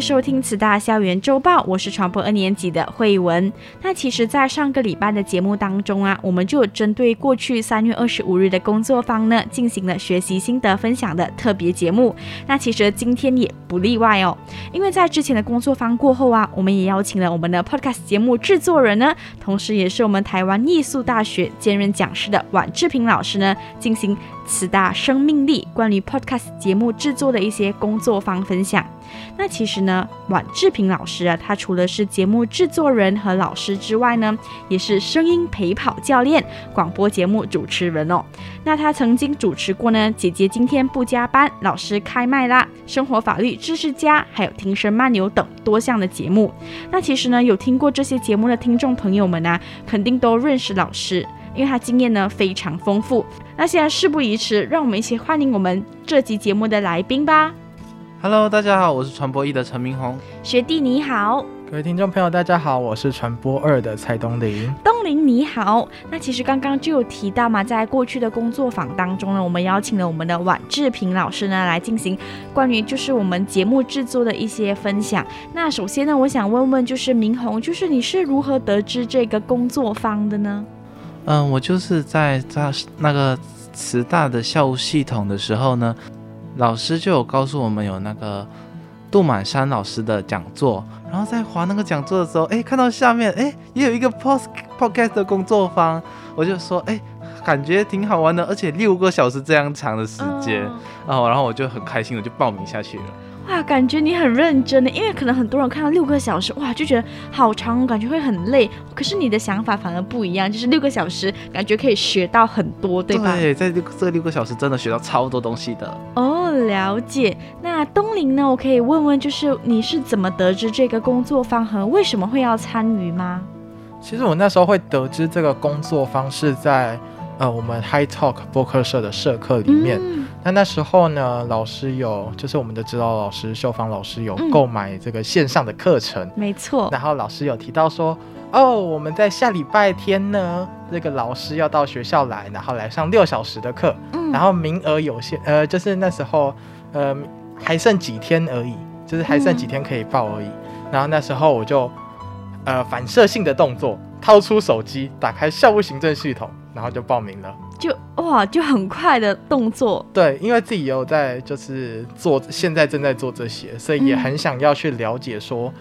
收听慈大校园周报，我是传播二年级的慧文。那其实，在上个礼拜的节目当中啊，我们就针对过去三月二十五日的工作坊呢，进行了学习心得分享的特别节目。那其实今天也不例外哦，因为在之前的工作坊过后啊，我们也邀请了我们的 Podcast 节目制作人呢，同时也是我们台湾艺术大学兼任讲师的宛志平老师呢，进行慈大生命力关于 Podcast 节目制作的一些工作坊分享。那其实呢，宛志平老师啊，他除了是节目制作人和老师之外呢，也是声音陪跑教练、广播节目主持人哦。那他曾经主持过呢，姐姐今天不加班、老师开麦啦、生活法律知识家，还有听声漫游等多项的节目。那其实呢，有听过这些节目的听众朋友们呢、肯定都认识老师，因为他经验呢非常丰富。那现在事不宜迟，让我们一起欢迎我们这集节目的来宾吧。Hello，大家好，我是传播一的陈明宏学弟，你好。各位听众朋友，大家好，我是传播二的蔡东林。东林你好。那其实刚刚就有提到嘛，在过去的工作坊当中呢，我们邀请了我们的宛志平老师呢来进行关于就是我们节目制作的一些分享。那首先呢，我想问问就是明宏，就是你是如何得知这个工作坊的呢？嗯，我就是在在那个慈大的校务系统的时候呢。老师就有告诉我们有那个杜满山老师的讲座，然后在划那个讲座的时候，哎，看到下面哎也有一个 post podcast 的工作坊，我就说哎，感觉挺好玩的，而且六个小时这样长的时间，然后然后我就很开心的就报名下去了。哇，感觉你很认真的，因为可能很多人看到六个小时，哇，就觉得好长，感觉会很累。可是你的想法反而不一样，就是六个小时，感觉可以学到很多，对吧？对，在这这六个小时真的学到超多东西的。哦，了解。那东林呢？我可以问问，就是你是怎么得知这个工作方和为什么会要参与吗？其实我那时候会得知这个工作方是在呃我们 High Talk 播客社的社课里面。嗯那那时候呢，老师有，就是我们的指导老师秀芳老师有购买这个线上的课程，嗯、没错。然后老师有提到说，哦，我们在下礼拜天呢，这个老师要到学校来，然后来上六小时的课，嗯、然后名额有限，呃，就是那时候，呃，还剩几天而已，就是还剩几天可以报而已。嗯、然后那时候我就，呃，反射性的动作，掏出手机，打开校务行政系统，然后就报名了。就哇，就很快的动作。对，因为自己有在就是做，现在正在做这些，所以也很想要去了解说，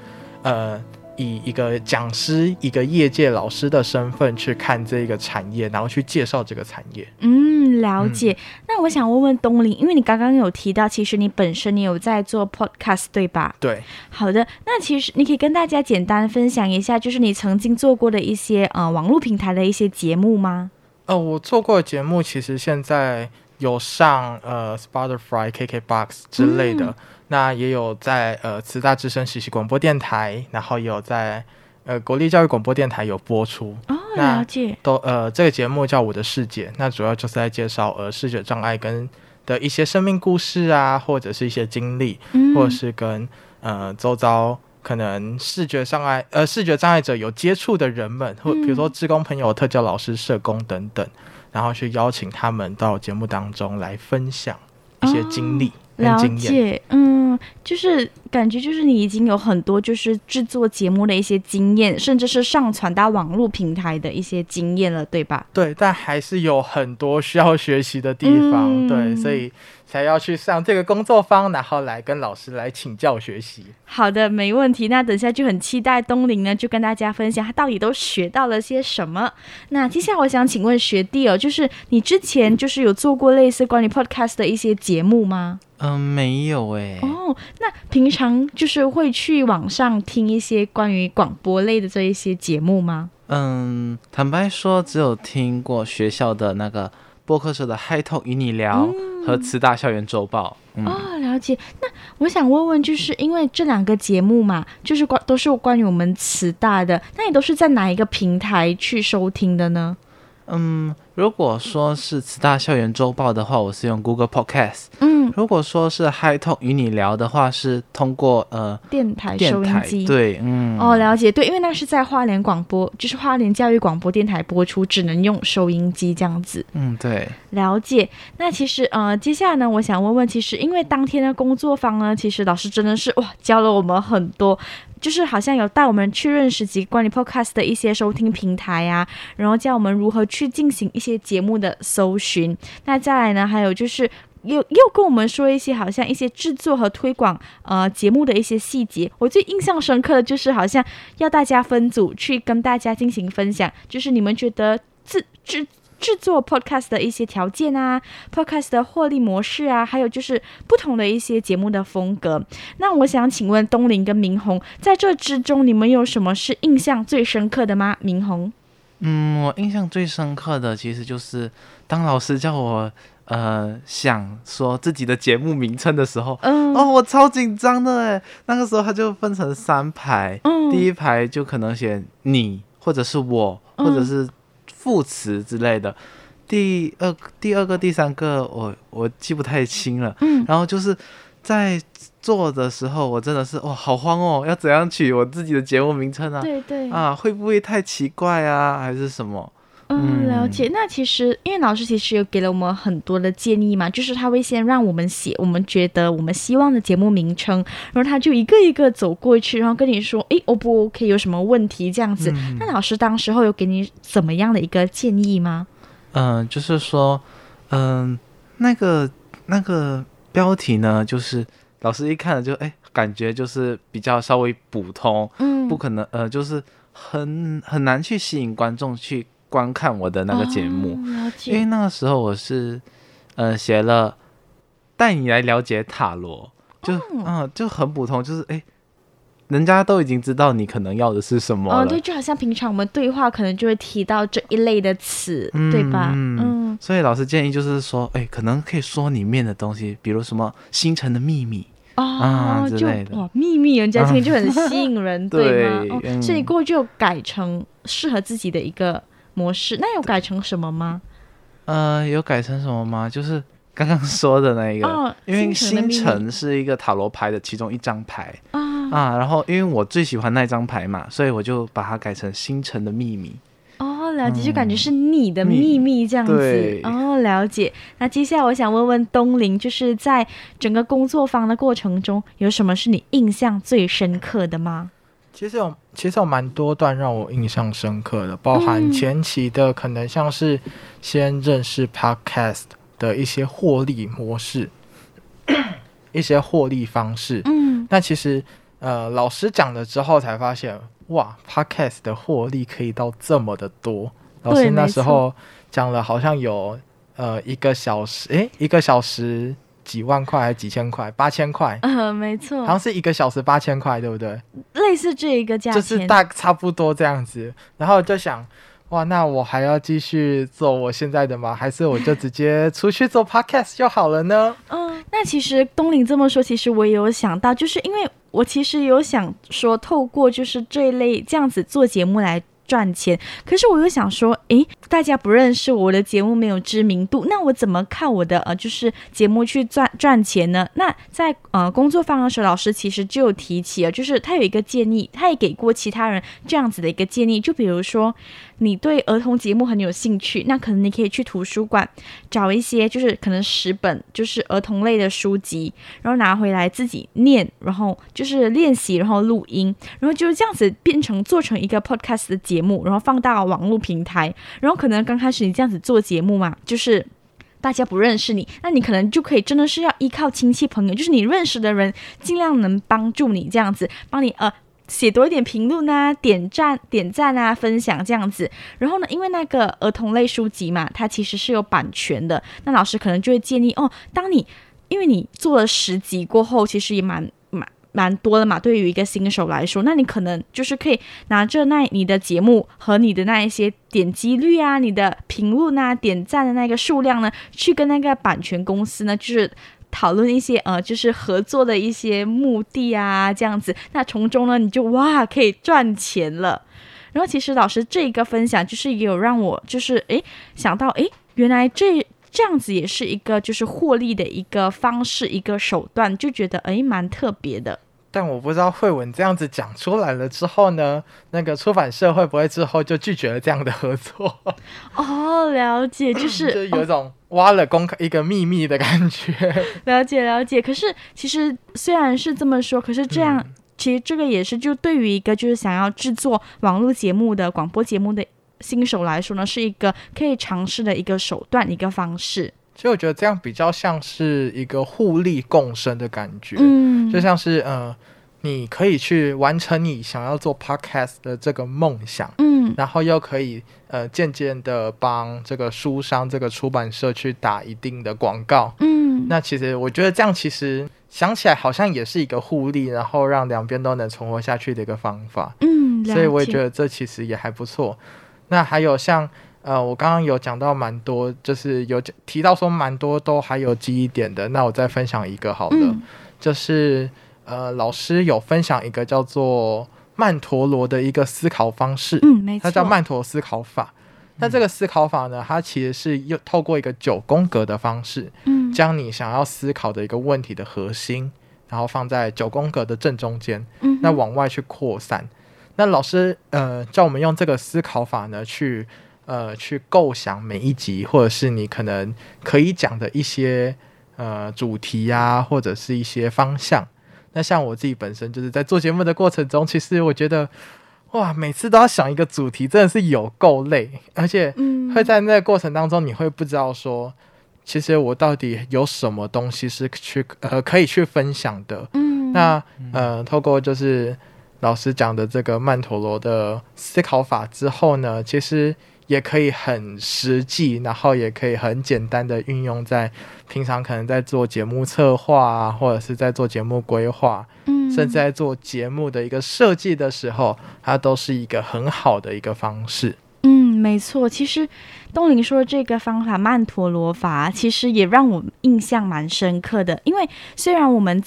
嗯、呃，以一个讲师、一个业界老师的身份去看这个产业，然后去介绍这个产业。嗯，了解。嗯、那我想问问东林，因为你刚刚有提到，其实你本身你有在做 podcast，对吧？对。好的，那其实你可以跟大家简单分享一下，就是你曾经做过的一些呃网络平台的一些节目吗？呃，我做过的节目其实现在有上呃 Spotify、KKBox 之类的，嗯、那也有在呃慈大之声实习广播电台，然后也有在呃国立教育广播电台有播出。哦，了解。都呃这个节目叫《我的世界》，那主要就是在介绍呃视觉障碍跟的一些生命故事啊，或者是一些经历，嗯、或者是跟呃周遭。可能视觉障碍，呃，视觉障碍者有接触的人们，或比如说志工朋友、特教老师、社工等等，然后去邀请他们到节目当中来分享一些经历。哦了解，嗯，就是感觉就是你已经有很多就是制作节目的一些经验，甚至是上传到网络平台的一些经验了，对吧？对，但还是有很多需要学习的地方，嗯、对，所以才要去上这个工作坊，然后来跟老师来请教学习。好的，没问题。那等下就很期待东林呢，就跟大家分享他到底都学到了些什么。那接下来我想请问学弟哦，就是你之前就是有做过类似关于 podcast 的一些节目吗？嗯，没有哎。哦，那平常就是会去网上听一些关于广播类的这一些节目吗？嗯，坦白说，只有听过学校的那个播客社的《High Talk 与你聊》和慈大校园周报。嗯、哦，了解。那我想问问，就是因为这两个节目嘛，就是关都是关于我们慈大的，那你都是在哪一个平台去收听的呢？嗯，如果说是慈大校园周报的话，我是用 Google Podcast。嗯，如果说是 Hi-Talk 与你聊的话，是通过呃电台收音机。对，嗯，哦，了解，对，因为那是在花莲广播，就是花莲教育广播电台播出，只能用收音机这样子。嗯，对，了解。那其实呃，接下来呢，我想问问，其实因为当天的工作坊呢，其实老师真的是哇，教了我们很多。就是好像有带我们去认识几个关于 Podcast 的一些收听平台啊，然后教我们如何去进行一些些节目的搜寻。那再来呢，还有就是又又跟我们说一些好像一些制作和推广呃节目的一些细节。我最印象深刻的就是好像要大家分组去跟大家进行分享，就是你们觉得制制。制作 podcast 的一些条件啊，podcast 的获利模式啊，还有就是不同的一些节目的风格。那我想请问东林跟明宏，在这之中你们有什么是印象最深刻的吗？明宏，嗯，我印象最深刻的其实就是当老师叫我呃想说自己的节目名称的时候，嗯，哦，我超紧张的哎。那个时候他就分成三排，嗯，第一排就可能写你或者是我或者是。副词之类的，第二第二个第三个我我记不太清了，嗯，然后就是在做的时候，我真的是哇好慌哦，要怎样取我自己的节目名称啊？对对啊，会不会太奇怪啊，还是什么？嗯，了解。那其实，因为老师其实有给了我们很多的建议嘛，就是他会先让我们写我们觉得我们希望的节目名称，然后他就一个一个走过去，然后跟你说，诶，O 不 OK，有什么问题这样子。嗯、那老师当时候有给你怎么样的一个建议吗？嗯、呃，就是说，嗯、呃，那个那个标题呢，就是老师一看了就，诶，感觉就是比较稍微普通，嗯，不可能，呃，就是很很难去吸引观众去。观看我的那个节目，哦、因为那个时候我是，呃，写了带你来了解塔罗，就嗯、哦。呃，就很普通，就是哎，人家都已经知道你可能要的是什么了。哦，对，就好像平常我们对话可能就会提到这一类的词，嗯、对吧？嗯，所以老师建议就是说，哎，可能可以说里面的东西，比如什么星辰的秘密哦，啊、就哇，秘密，人家听就很吸引人，啊、对吗？哦，嗯、所以过后就改成适合自己的一个。模式，那有改成什么吗？呃，有改成什么吗？就是刚刚说的那一个，哦、因为星辰是一个塔罗牌的其中一张牌啊，啊，然后因为我最喜欢那张牌嘛，所以我就把它改成星辰的秘密。哦，了解，就感觉是你的秘密这样子。哦，了解。那接下来我想问问东林，就是在整个工作坊的过程中，有什么是你印象最深刻的吗？其实有，其实有蛮多段让我印象深刻的，包含前期的可能像是先认识 Podcast 的一些获利模式，一些获利方式。嗯，那其实呃，老师讲了之后才发现，哇，Podcast 的获利可以到这么的多。老师那时候讲了，好像有呃一个小时，诶，一个小时。几万块还是几千块？八千块？嗯、呃，没错，好像是一个小时八千块，对不对？类似这一个价钱，就是大差不多这样子。然后就想，哇，那我还要继续做我现在的吗？还是我就直接出去做 podcast 就好了呢？嗯，那其实东林这么说，其实我也有想到，就是因为我其实有想说，透过就是这一类这样子做节目来。赚钱，可是我又想说，诶，大家不认识我的节目，没有知名度，那我怎么靠我的呃，就是节目去赚赚钱呢？那在呃工作坊的时候，老师其实就有提起了，就是他有一个建议，他也给过其他人这样子的一个建议，就比如说。你对儿童节目很有兴趣，那可能你可以去图书馆找一些，就是可能十本就是儿童类的书籍，然后拿回来自己念，然后就是练习，然后录音，然后就是这样子变成做成一个 podcast 的节目，然后放到网络平台。然后可能刚开始你这样子做节目嘛，就是大家不认识你，那你可能就可以真的是要依靠亲戚朋友，就是你认识的人尽量能帮助你这样子，帮你呃。写多一点评论啊，点赞、点赞啊，分享这样子。然后呢，因为那个儿童类书籍嘛，它其实是有版权的。那老师可能就会建议哦，当你因为你做了十集过后，其实也蛮蛮蛮多的嘛。对于一个新手来说，那你可能就是可以拿着那你的节目和你的那一些点击率啊、你的评论啊、点赞的那个数量呢，去跟那个版权公司呢，就是。讨论一些呃，就是合作的一些目的啊，这样子，那从中呢，你就哇可以赚钱了。然后其实老师这一个分享，就是也有让我就是诶想到诶，原来这这样子也是一个就是获利的一个方式，一个手段，就觉得诶蛮特别的。但我不知道慧文这样子讲出来了之后呢，那个出版社会不会之后就拒绝了这样的合作？哦，了解，就是 就有一种挖了公开一个秘密的感觉。哦、了解了解，可是其实虽然是这么说，可是这样、嗯、其实这个也是就对于一个就是想要制作网络节目的广播节目的新手来说呢，是一个可以尝试的一个手段一个方式。其实我觉得这样比较像是一个互利共生的感觉，嗯，就像是呃，你可以去完成你想要做 podcast 的这个梦想，嗯，然后又可以呃渐渐的帮这个书商、这个出版社去打一定的广告，嗯，那其实我觉得这样其实想起来好像也是一个互利，然后让两边都能存活下去的一个方法，嗯，所以我也觉得这其实也还不错。那还有像。呃，我刚刚有讲到蛮多，就是有提到说蛮多都还有记忆点的。那我再分享一个好了，嗯、就是呃，老师有分享一个叫做曼陀罗的一个思考方式，嗯，没错，它叫曼陀罗思考法。那这个思考法呢，它其实是又透过一个九宫格的方式，嗯，将你想要思考的一个问题的核心，然后放在九宫格的正中间，嗯，那往外去扩散。那老师呃，叫我们用这个思考法呢去。呃，去构想每一集，或者是你可能可以讲的一些呃主题呀、啊，或者是一些方向。那像我自己本身就是在做节目的过程中，其实我觉得哇，每次都要想一个主题，真的是有够累，而且会在那个过程当中，你会不知道说，其实我到底有什么东西是去呃可以去分享的。嗯，那呃，透过就是老师讲的这个曼陀罗的思考法之后呢，其实。也可以很实际，然后也可以很简单的运用在平常可能在做节目策划啊，或者是在做节目规划，嗯，甚至在做节目的一个设计的时候，它都是一个很好的一个方式。嗯，没错。其实东林说的这个方法曼陀罗法，其实也让我印象蛮深刻的，因为虽然我们。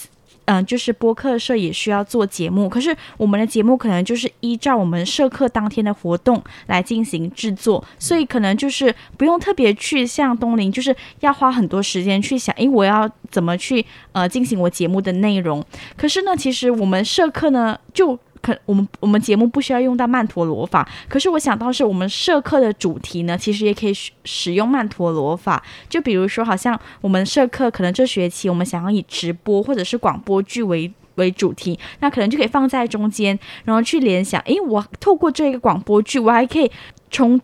嗯、就是播客社也需要做节目，可是我们的节目可能就是依照我们社课当天的活动来进行制作，所以可能就是不用特别去像东林，就是要花很多时间去想，诶，我要怎么去呃进行我节目的内容。可是呢，其实我们社课呢就。可我们我们节目不需要用到曼陀罗法，可是我想到是我们社课的主题呢，其实也可以使使用曼陀罗法。就比如说，好像我们社课可能这学期我们想要以直播或者是广播剧为为主题，那可能就可以放在中间，然后去联想，诶，我透过这个广播剧，我还可以从。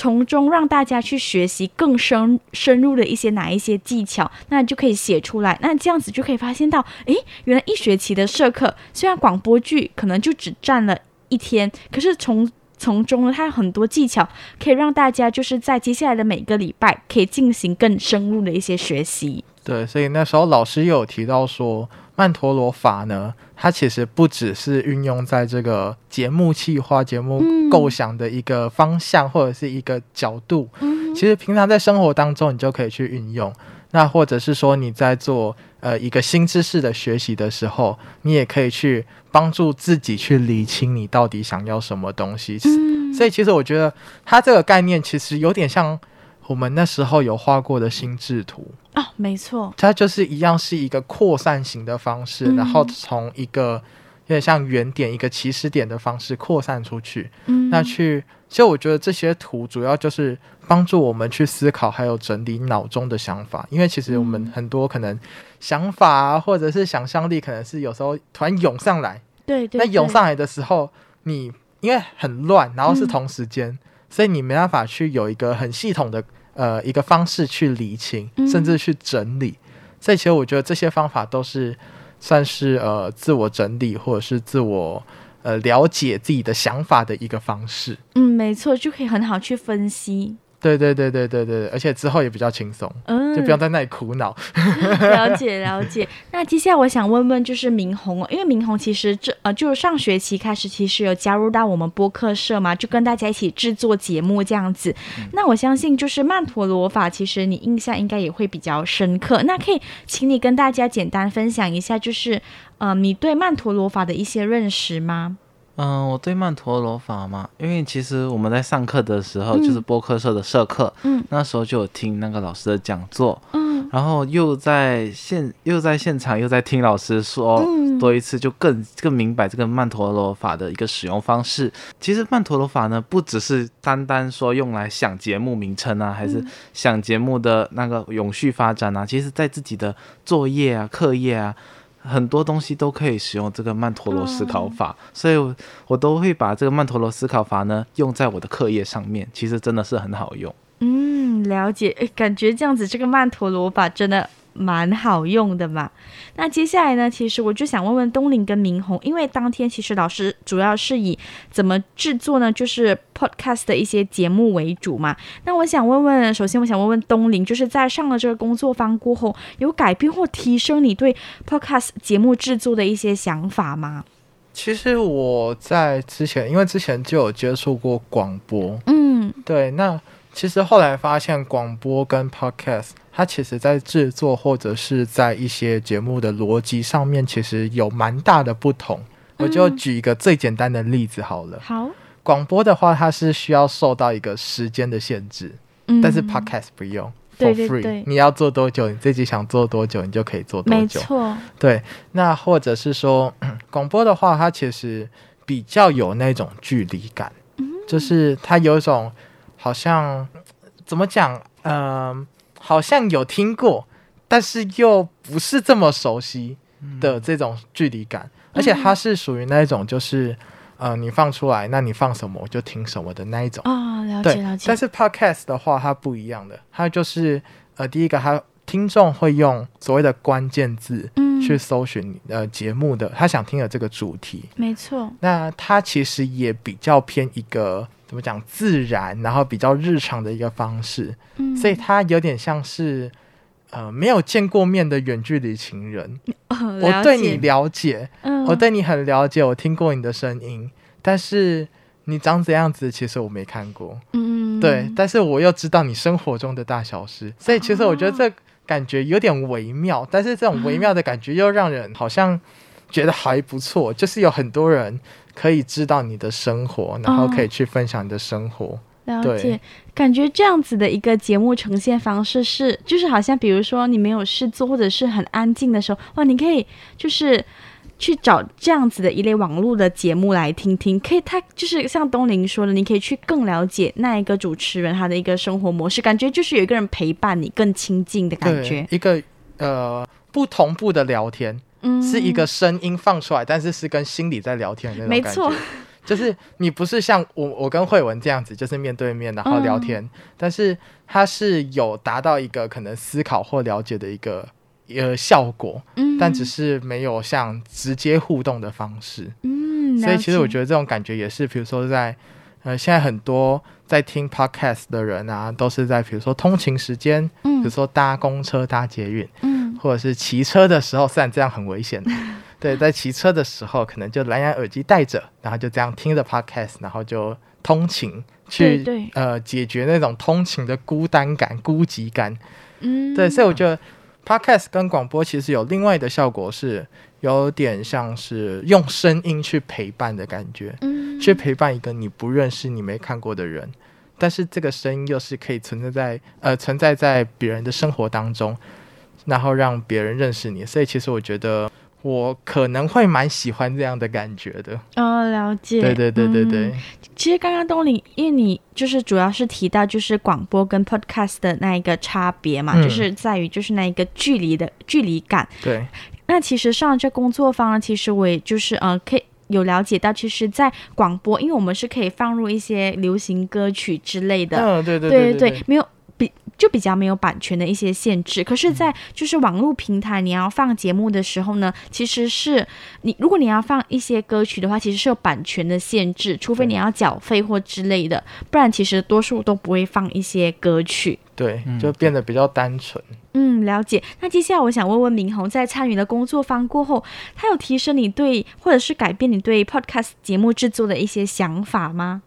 从中让大家去学习更深深入的一些哪一些技巧，那就可以写出来。那这样子就可以发现到，诶，原来一学期的社课虽然广播剧可能就只占了一天，可是从从中呢，它有很多技巧可以让大家就是在接下来的每个礼拜可以进行更深入的一些学习。对，所以那时候老师有提到说。曼陀罗法呢，它其实不只是运用在这个节目企划、节目构想的一个方向或者是一个角度，嗯、其实平常在生活当中你就可以去运用。那或者是说你在做呃一个新知识的学习的时候，你也可以去帮助自己去理清你到底想要什么东西。嗯、所以其实我觉得它这个概念其实有点像。我们那时候有画过的心智图哦，没错，它就是一样是一个扩散型的方式，嗯、然后从一个有点像原点、一个起始点的方式扩散出去。嗯，那去，其实我觉得这些图主要就是帮助我们去思考，还有整理脑中的想法。因为其实我们很多可能想法啊，或者是想象力，可能是有时候突然涌上来。对对，对。那涌上来的时候，你因为很乱，然后是同时间，嗯、所以你没办法去有一个很系统的。呃，一个方式去理清，甚至去整理，嗯、所以其实我觉得这些方法都是算是呃自我整理或者是自我呃了解自己的想法的一个方式。嗯，没错，就可以很好去分析。对对对对对对，而且之后也比较轻松，嗯，就不用在那里苦恼。了解了解。那接下来我想问问，就是明红，因为明红其实这呃，就是上学期开始其实有加入到我们播客社嘛，就跟大家一起制作节目这样子。嗯、那我相信就是曼陀罗法，其实你印象应该也会比较深刻。那可以请你跟大家简单分享一下，就是呃，你对曼陀罗法的一些认识吗？嗯，我对曼陀罗法嘛，因为其实我们在上课的时候，嗯、就是播客社的社课，嗯，那时候就有听那个老师的讲座，嗯，然后又在现又在现场又在听老师说嗯多一次，就更更明白这个曼陀罗法的一个使用方式。其实曼陀罗法呢，不只是单单说用来想节目名称啊，还是想节目的那个永续发展啊，其实在自己的作业啊、课业啊。很多东西都可以使用这个曼陀罗思考法，哦、所以我，我都会把这个曼陀罗思考法呢用在我的课业上面。其实真的是很好用。嗯，了解。感觉这样子，这个曼陀罗法真的。蛮好用的嘛，那接下来呢？其实我就想问问东林跟明红，因为当天其实老师主要是以怎么制作呢，就是 podcast 的一些节目为主嘛。那我想问问，首先我想问问东林，就是在上了这个工作坊过后，有改变或提升你对 podcast 节目制作的一些想法吗？其实我在之前，因为之前就有接触过广播，嗯，对，那。其实后来发现，广播跟 podcast，它其实在制作或者是在一些节目的逻辑上面，其实有蛮大的不同。我就举一个最简单的例子好了。好，广播的话，它是需要受到一个时间的限制，嗯、但是 podcast 不用，for free，对对对，你要做多久，你自己想做多久，你就可以做多久。没错，对。那或者是说，广播的话，它其实比较有那种距离感，嗯、就是它有一种。好像怎么讲？嗯、呃，好像有听过，但是又不是这么熟悉的这种距离感，嗯、而且它是属于那一种，就是呃，你放出来，那你放什么我就听什么的那一种。哦，了解了解。但是 Podcast 的话，它不一样的，它就是呃，第一个，它听众会用所谓的关键字去搜寻、嗯、呃节目的他想听的这个主题。没错。那他其实也比较偏一个。怎么讲自然，然后比较日常的一个方式，嗯，所以他有点像是呃没有见过面的远距离情人。哦，我对你了解，嗯，我对你很了解，我听过你的声音，但是你长怎样子，其实我没看过，嗯，对，但是我又知道你生活中的大小事，所以其实我觉得这感觉有点微妙，但是这种微妙的感觉又让人好像觉得还不错，就是有很多人。可以知道你的生活，然后可以去分享你的生活。哦、了解，对感觉这样子的一个节目呈现方式是，就是好像比如说你没有事做或者是很安静的时候，哇，你可以就是去找这样子的一类网络的节目来听听。可以，他就是像东林说的，你可以去更了解那一个主持人他的一个生活模式，感觉就是有一个人陪伴你，更亲近的感觉。一个呃不同步的聊天。嗯，是一个声音放出来，但是是跟心里在聊天的那种感觉。没错，就是你不是像我，我跟慧文这样子，就是面对面然后聊天，嗯、但是他是有达到一个可能思考或了解的一个呃效果，嗯，但只是没有像直接互动的方式，嗯，所以其实我觉得这种感觉也是，比如说在呃现在很多在听 podcast 的人啊，都是在比如说通勤时间，嗯，比如说搭公车、搭捷运，嗯。或者是骑车的时候，虽然这样很危险，对，在骑车的时候可能就蓝牙耳机戴着，然后就这样听着 podcast，然后就通勤去，呃，解决那种通勤的孤单感、孤寂感。嗯，对，所以我觉得 podcast 跟广播其实有另外的效果，是有点像是用声音去陪伴的感觉，嗯，去陪伴一个你不认识、你没看过的人，但是这个声音又是可以存在在呃存在在别人的生活当中。然后让别人认识你，所以其实我觉得我可能会蛮喜欢这样的感觉的。哦，了解。对对对对对。嗯、其实刚刚东林，因为你就是主要是提到就是广播跟 podcast 的那一个差别嘛，嗯、就是在于就是那一个距离的距离感。对。那其实上这工作坊呢，其实我也就是呃可以有了解到，其实，在广播，因为我们是可以放入一些流行歌曲之类的。嗯，对对对对，对，对，没有。就比较没有版权的一些限制，可是，在就是网络平台，你要放节目的时候呢，其实是你如果你要放一些歌曲的话，其实是有版权的限制，除非你要缴费或之类的，不然其实多数都不会放一些歌曲。对，就变得比较单纯。嗯，了解。那接下来我想问问明宏，在参与了工作坊过后，他有提升你对或者是改变你对 Podcast 节目制作的一些想法吗？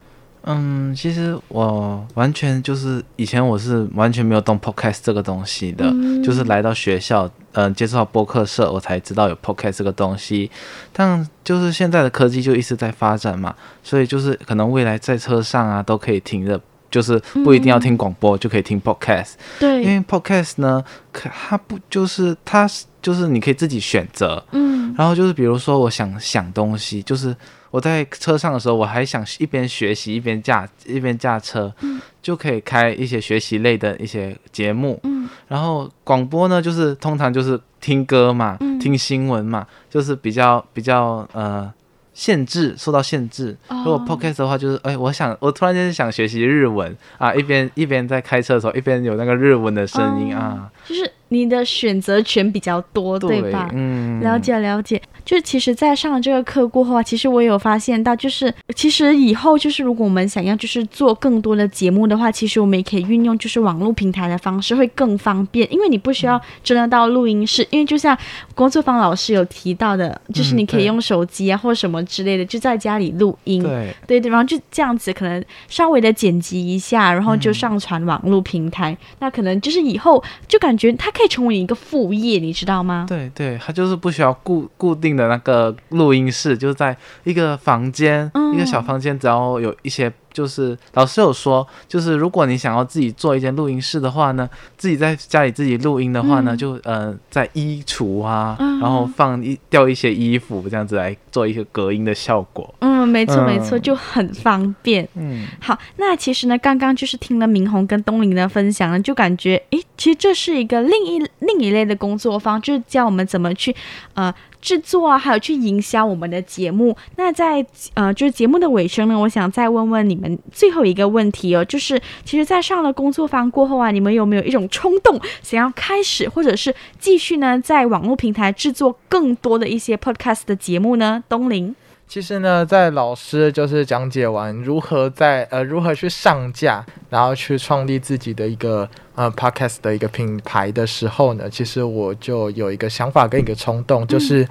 嗯，其实我完全就是以前我是完全没有动 podcast 这个东西的，嗯、就是来到学校，嗯、呃，接触到播客社，我才知道有 podcast 这个东西。但就是现在的科技就一直在发展嘛，所以就是可能未来在车上啊都可以听着，就是不一定要听广播、嗯、就可以听 podcast。对，因为 podcast 呢，可它不就是它就是你可以自己选择，嗯，然后就是比如说我想想东西，就是。我在车上的时候，我还想一边学习一边驾一边驾车，嗯，就可以开一些学习类的一些节目。嗯，然后广播呢，就是通常就是听歌嘛，嗯，听新闻嘛，就是比较比较呃限制，受到限制。哦，如果 podcast 的话，就是哎，我想我突然间想学习日文啊，一边一边在开车的时候，一边有那个日文的声音，哦，啊，就是你的选择权比较多，对，对吧？嗯，了解了解。就其实，在上了这个课过后啊，其实我也有发现到，就是其实以后就是如果我们想要就是做更多的节目的话，其实我们也可以运用就是网络平台的方式会更方便，因为你不需要真的到录音室，因为就像工作坊老师有提到的，就是你可以用手机啊或者什么之类的，就在家里录音，对。对对，然后就这样子可能稍微的剪辑一下，然后就上传网络平台，嗯，那可能就是以后就感觉它可以成为一个副业，你知道吗？对对，它就是不需要固固定的那个录音室，就是在一个房间，嗯、一个小房间，只要有一些。就是老师有说，就是如果你想要自己做一间录音室的话呢，自己在家里自己录音的话呢，嗯、就呃在衣橱啊，嗯、然后放一掉一些衣服，这样子来做一个隔音的效果。嗯，没错没错，就很方便。嗯，好，那其实呢，刚刚就是听了明红跟东林的分享呢，就感觉诶，其实这是一个另一另一类的工作方，就是教我们怎么去呃。制作啊，还有去营销我们的节目。那在呃，就是节目的尾声呢，我想再问问你们最后一个问题哦，就是其实，在上了工作坊过后啊，你们有没有一种冲动，想要开始或者是继续呢，在网络平台制作更多的一些 podcast 的节目呢？东林。其实呢，在老师就是讲解完如何在呃如何去上架，然后去创立自己的一个呃 podcast 的一个品牌的时候呢，其实我就有一个想法跟一个冲动，就是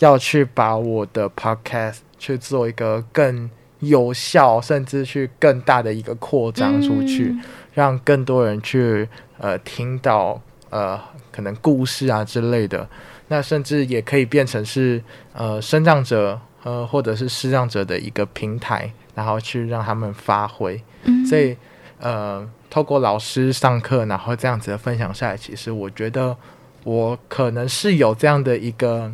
要去把我的 podcast 去做一个更有效，甚至去更大的一个扩张出去，让更多人去呃听到呃可能故事啊之类的，那甚至也可以变成是呃生长者。呃，或者是视障者的一个平台，然后去让他们发挥。嗯，所以呃，透过老师上课，然后这样子的分享下来，其实我觉得我可能是有这样的一个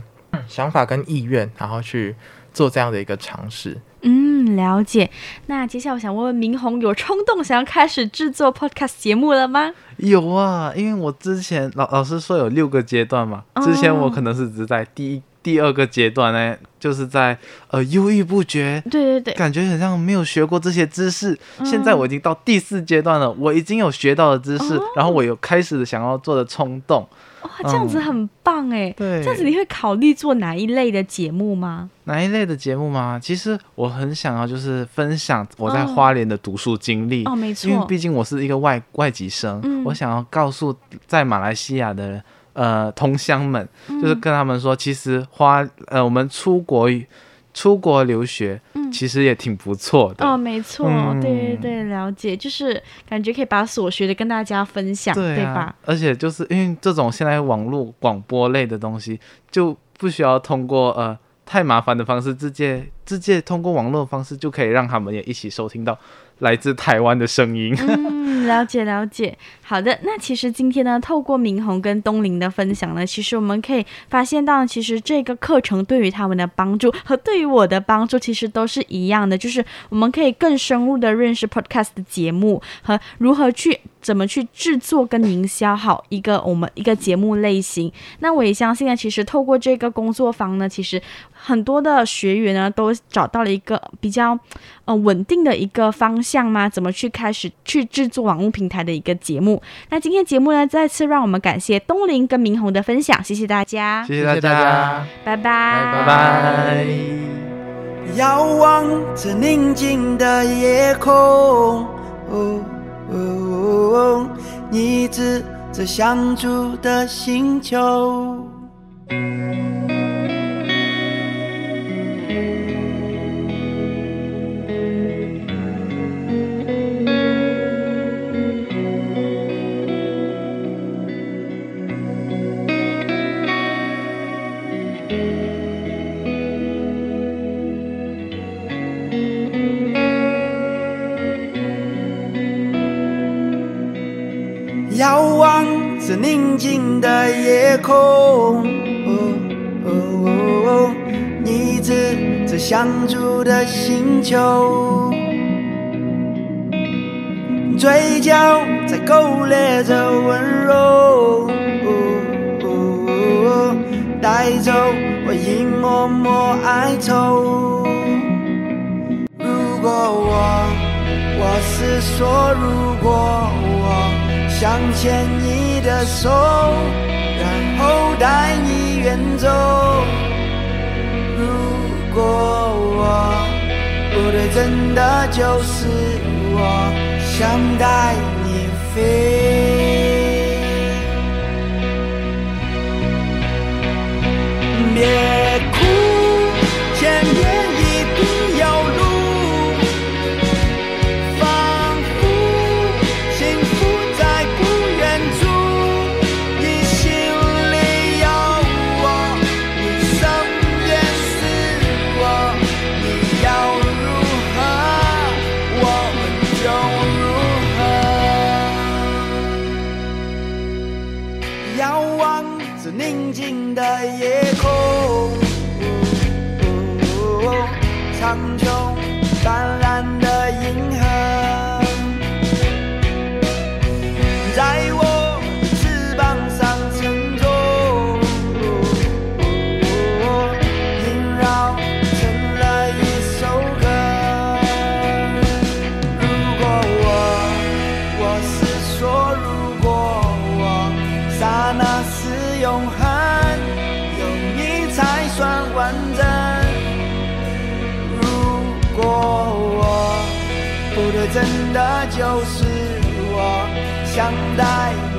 想法跟意愿，然后去做这样的一个尝试。嗯，了解。那接下来我想问问明宏，有冲动想要开始制作 podcast 节目了吗？有啊，因为我之前老老师说有六个阶段嘛，之前我可能是只在第一。哦第二个阶段呢，就是在呃犹豫不决，对对对，感觉好像没有学过这些知识。嗯、现在我已经到第四阶段了，我已经有学到的知识，哦、然后我有开始想要做的冲动。哇，这样子很棒哎！嗯、对，这样子你会考虑做哪一类的节目吗？哪一类的节目吗？其实我很想要就是分享我在花莲的读书经历哦，没错，因为毕竟我是一个外外籍生，嗯、我想要告诉在马来西亚的人。呃，同乡们，就是跟他们说，其实花呃，我们出国出国留学，其实也挺不错的。哦，没错，嗯、对对对，了解，就是感觉可以把所学的跟大家分享，对，啊、对吧？而且就是因为这种现在网络广播类的东西，就不需要通过呃太麻烦的方式，直接直接通过网络的方式就可以让他们也一起收听到。来自台湾的声音，嗯，了解了解。好的，那其实今天呢，透过明宏跟东林的分享呢，其实我们可以发现到，其实这个课程对于他们的帮助和对于我的帮助，其实都是一样的，就是我们可以更深入的认识 Podcast 的节目和如何去。怎么去制作跟营销好一个我们一个节目类型？那我也相信呢，其实透过这个工作坊呢，其实很多的学员呢都找到了一个比较呃稳定的一个方向嘛，怎么去开始去制作网络平台的一个节目？那今天节目呢，再次让我们感谢东林跟明宏的分享，谢谢大家，谢谢大家，拜拜，拜拜。遥望着宁静的夜空。哦哦，你指着想住的星球。着宁静的夜空，哦哦哦，你指着相触的星球，嘴角在勾勒着温柔，带走我一抹抹哀愁。如果我，我是说，如果我。想牵你的手，然后带你远走。如果我不对，真的就是我想带你飞。真的就是我想带。